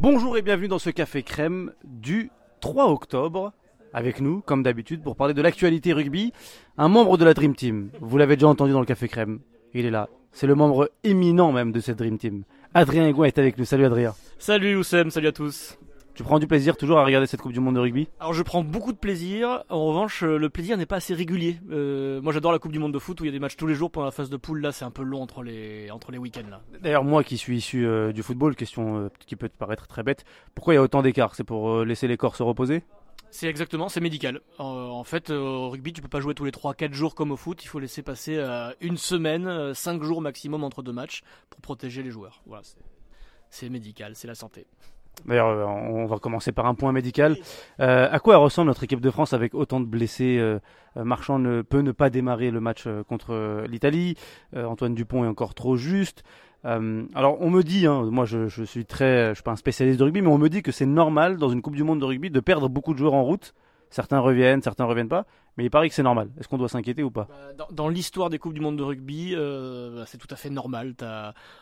Bonjour et bienvenue dans ce café crème du 3 octobre. Avec nous, comme d'habitude, pour parler de l'actualité rugby, un membre de la Dream Team. Vous l'avez déjà entendu dans le café crème. Il est là. C'est le membre éminent même de cette Dream Team. Adrien Egouin est avec nous. Salut Adrien. Salut Oussem, salut à tous. Tu prends du plaisir toujours à regarder cette Coupe du Monde de rugby? Alors je prends beaucoup de plaisir. En revanche, euh, le plaisir n'est pas assez régulier. Euh, moi j'adore la Coupe du Monde de foot où il y a des matchs tous les jours pendant la phase de poule. Là c'est un peu long entre les, entre les week-ends. Là. D'ailleurs moi qui suis issu euh, du football, question euh, qui peut te paraître très bête, pourquoi il y a autant d'écart? C'est pour laisser les corps se reposer? C'est exactement, c'est médical. Euh, en fait, euh, au rugby, tu peux pas jouer tous les 3-4 jours comme au foot. Il faut laisser passer euh, une semaine, 5 jours maximum entre deux matchs pour protéger les joueurs. Voilà, c'est- c'est médical, c'est la santé. D'ailleurs, euh, on va commencer par un point médical. Euh, à quoi ressemble notre équipe de France avec autant de blessés euh, euh, Marchand ne peut ne pas démarrer le match contre l'Italie. Antoine Dupont est encore trop juste. Alors, on me dit, hein, moi je, je suis très, je suis pas un spécialiste de rugby, mais on me dit que c'est normal dans une Coupe du Monde de rugby de perdre beaucoup de joueurs en route. Certains reviennent, certains reviennent pas, mais il paraît que c'est normal. Est-ce qu'on doit s'inquiéter ou pas? Bah, Dans, l'histoire des coupes du monde de rugby, euh, bah, c'est tout à fait normal.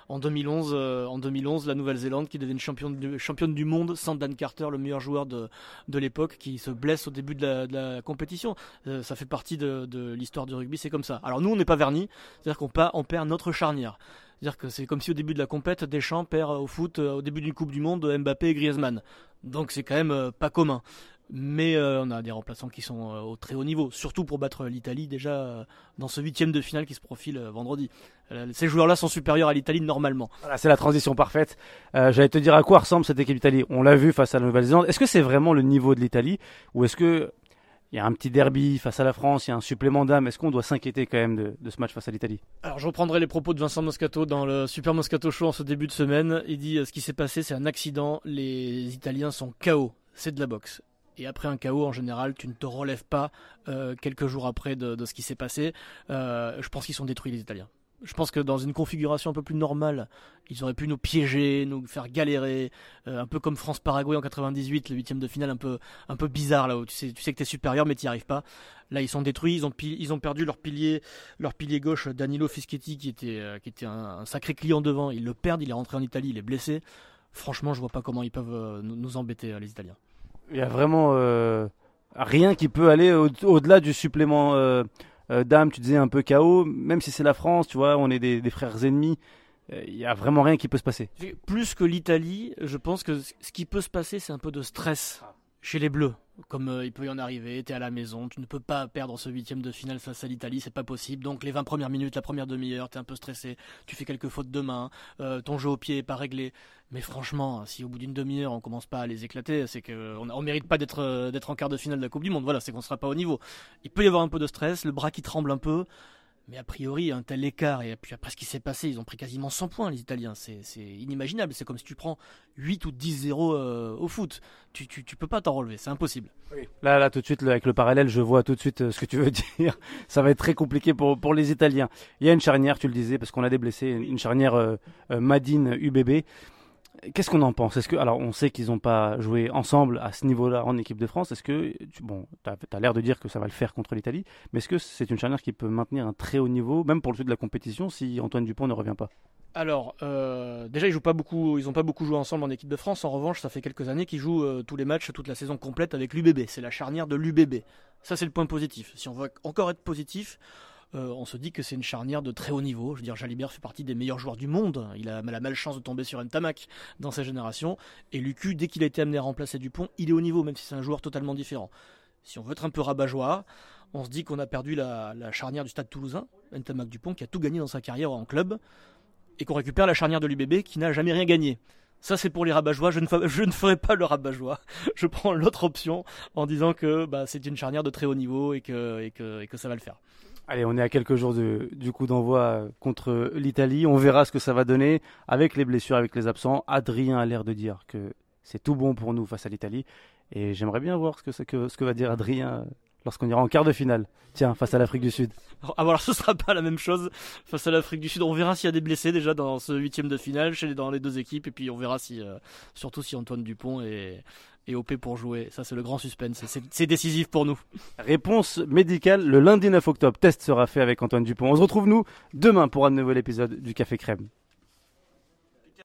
En 2011, euh, en 2011, la Nouvelle-Zélande qui devient championne du, championne du monde sans Dan Carter, le meilleur joueur de, de l'époque, qui se blesse au début de la, compétition. Euh, ça fait partie de, l'histoire du rugby, c'est comme ça. Alors nous, on n'est pas vernis, c'est-à-dire qu'on on perd notre charnière. C'est-à-dire que c'est comme si au début de la compète, Deschamps perd au foot au début d'une Coupe du Monde Mbappé et Griezmann. Donc c'est quand même pas commun. Mais euh, on a des remplaçants qui sont euh, au très haut niveau, surtout pour battre l'Italie déjà euh, dans ce huitième de finale qui se profile euh, vendredi. Euh, ces joueurs-là sont supérieurs à l'Italie normalement. Voilà, c'est la transition parfaite. Euh, J'allais te dire à quoi ressemble cette équipe d'Italie. On l'a vu face à la Nouvelle-Zélande. Est-ce que c'est vraiment le niveau de l'Italie? Ou est-ce que il y a un petit derby face à la France, il y a un supplément d'âme? Est-ce qu'on doit s'inquiéter quand même de, de ce match face à l'Italie? Alors je reprendrai les propos de Vincent Moscato dans le Super Moscato Show en ce début de semaine. Il dit euh, ce qui s'est passé c'est un accident, les Italiens sont KO, c'est de la boxe. Et après un KO, en général, tu ne te relèves pas euh, quelques jours après de, ce qui s'est passé. Euh, je pense qu'ils sont détruits, les Italiens. Je pense que dans une configuration un peu plus normale, ils auraient pu nous piéger, nous faire galérer, euh, un peu comme France-Paraguay en 98, le huitième de finale un peu, bizarre là où tu sais, tu sais que t'es supérieur mais t'y arrives pas. Là, ils sont détruits, ils ont, perdu leur pilier, gauche, Danilo Fischetti, qui était, un, sacré client devant. Ils le perdent, il est rentré en Italie, il est blessé. Franchement, je vois pas comment ils peuvent nous, embêter, les Italiens. Il y a vraiment euh, rien qui peut aller au- au-delà du supplément euh, euh, d'âme. Tu disais un peu chaos, même si c'est la France, tu vois, on est des, des frères ennemis. Il y a vraiment rien qui peut se passer. Plus que l'Italie, je pense que ce qui peut se passer, c'est un peu de stress chez les Bleus. Comme euh, il peut y en arriver, t'es à la maison, tu ne peux pas perdre ce huitième de finale face à l'Italie, c'est pas possible. Donc les 20 premières minutes, la première demi-heure, t'es un peu stressé, tu fais quelques fautes de main, euh, ton jeu au pied est pas réglé. Mais franchement, si au bout d'une demi-heure on commence pas à les éclater, c'est qu'on on mérite pas d'être euh, d'être en quart de finale de la Coupe du Monde. Voilà, c'est qu'on sera pas au niveau. Il peut y avoir un peu de stress, le bras qui tremble un peu. Mais a priori, un tel écart, et puis après ce qui s'est passé, ils ont pris quasiment 100 points, les Italiens. C'est c'est inimaginable. C'est comme si tu prends 8 ou 10-0 euh, au foot. Tu, tu, tu peux pas t'en relever, c'est impossible. Là, là, tout de suite, le- avec le parallèle, je vois tout de suite euh, ce que tu veux dire. Ça va être très compliqué pour, pour les Italiens. Il y a une charnière, tu le disais, parce qu'on a des blessés, une une charnière euh, euh, Madine UBB. Qu'est-ce qu'on en pense? Est-ce alors, on sait qu'ils n'ont pas joué ensemble à ce niveau-là en équipe de France. Est-ce que, tu, bon, tu as, l'air de dire que ça va le faire contre l'Italie, mais est-ce que c'est une charnière qui peut maintenir un très haut niveau, même pour le suite de la compétition, si Antoine Dupont ne revient pas? Alors, euh, déjà, ils jouent pas beaucoup, ils ont pas beaucoup joué ensemble en équipe de France. En revanche, ça fait quelques années qu'ils jouent euh, tous les matchs, toute la saison complète avec l'UBB. C'est la charnière de l'UBB. Ça, c'est le point positif. Si on veut encore être positif, euh, on se dit que c'est une charnière de très haut niveau. Je veux dire, Jalibert fait partie des meilleurs joueurs du monde. Il a la malchance de tomber sur un tamac dans sa génération. Et Lucu, dès qu'il a été amené à remplacer Dupont, il est au niveau, même si c'est un joueur totalement différent. Si on veut être un peu rabat-joie, on se dit qu'on a perdu la, charnière du stade toulousain, Ntamak Dupont, qui a tout gagné dans sa carrière en club, et qu'on récupère la charnière de l'UBB qui n'a jamais rien gagné. Ça, c'est pour les rabat-joie. Je ne, je ne ferai pas le rabat-joie. Je prends l'autre option en disant que bah, c'est une charnière de très haut niveau et que, et que, et que ça va le faire. Allez, on est à quelques jours de- du coup d'envoi euh, contre l'Italie. On verra ce que ça va donner avec les blessures, avec les absents. Adrien a l'air de dire que c'est tout bon pour nous face à l'Italie. Et j'aimerais bien voir ce que, va dire Adrien euh, lorsqu'on ira en quart de finale. Tiens, face à l'Afrique du Sud. Alors, ah, voilà, ce sera pas la même chose face à l'Afrique du Sud. On verra s'il y a des blessés déjà dans ce huitième de finale chez dans les deux équipes, et puis on verra si, euh, surtout si Antoine Dupont est, est OP pour jouer. Ça, c'est le grand suspense. C'est décisif pour nous. Réponse médicale le lundi 9 octobre. Test sera fait avec Antoine Dupont. On se retrouve nous demain pour un nouvel épisode du Café Crème.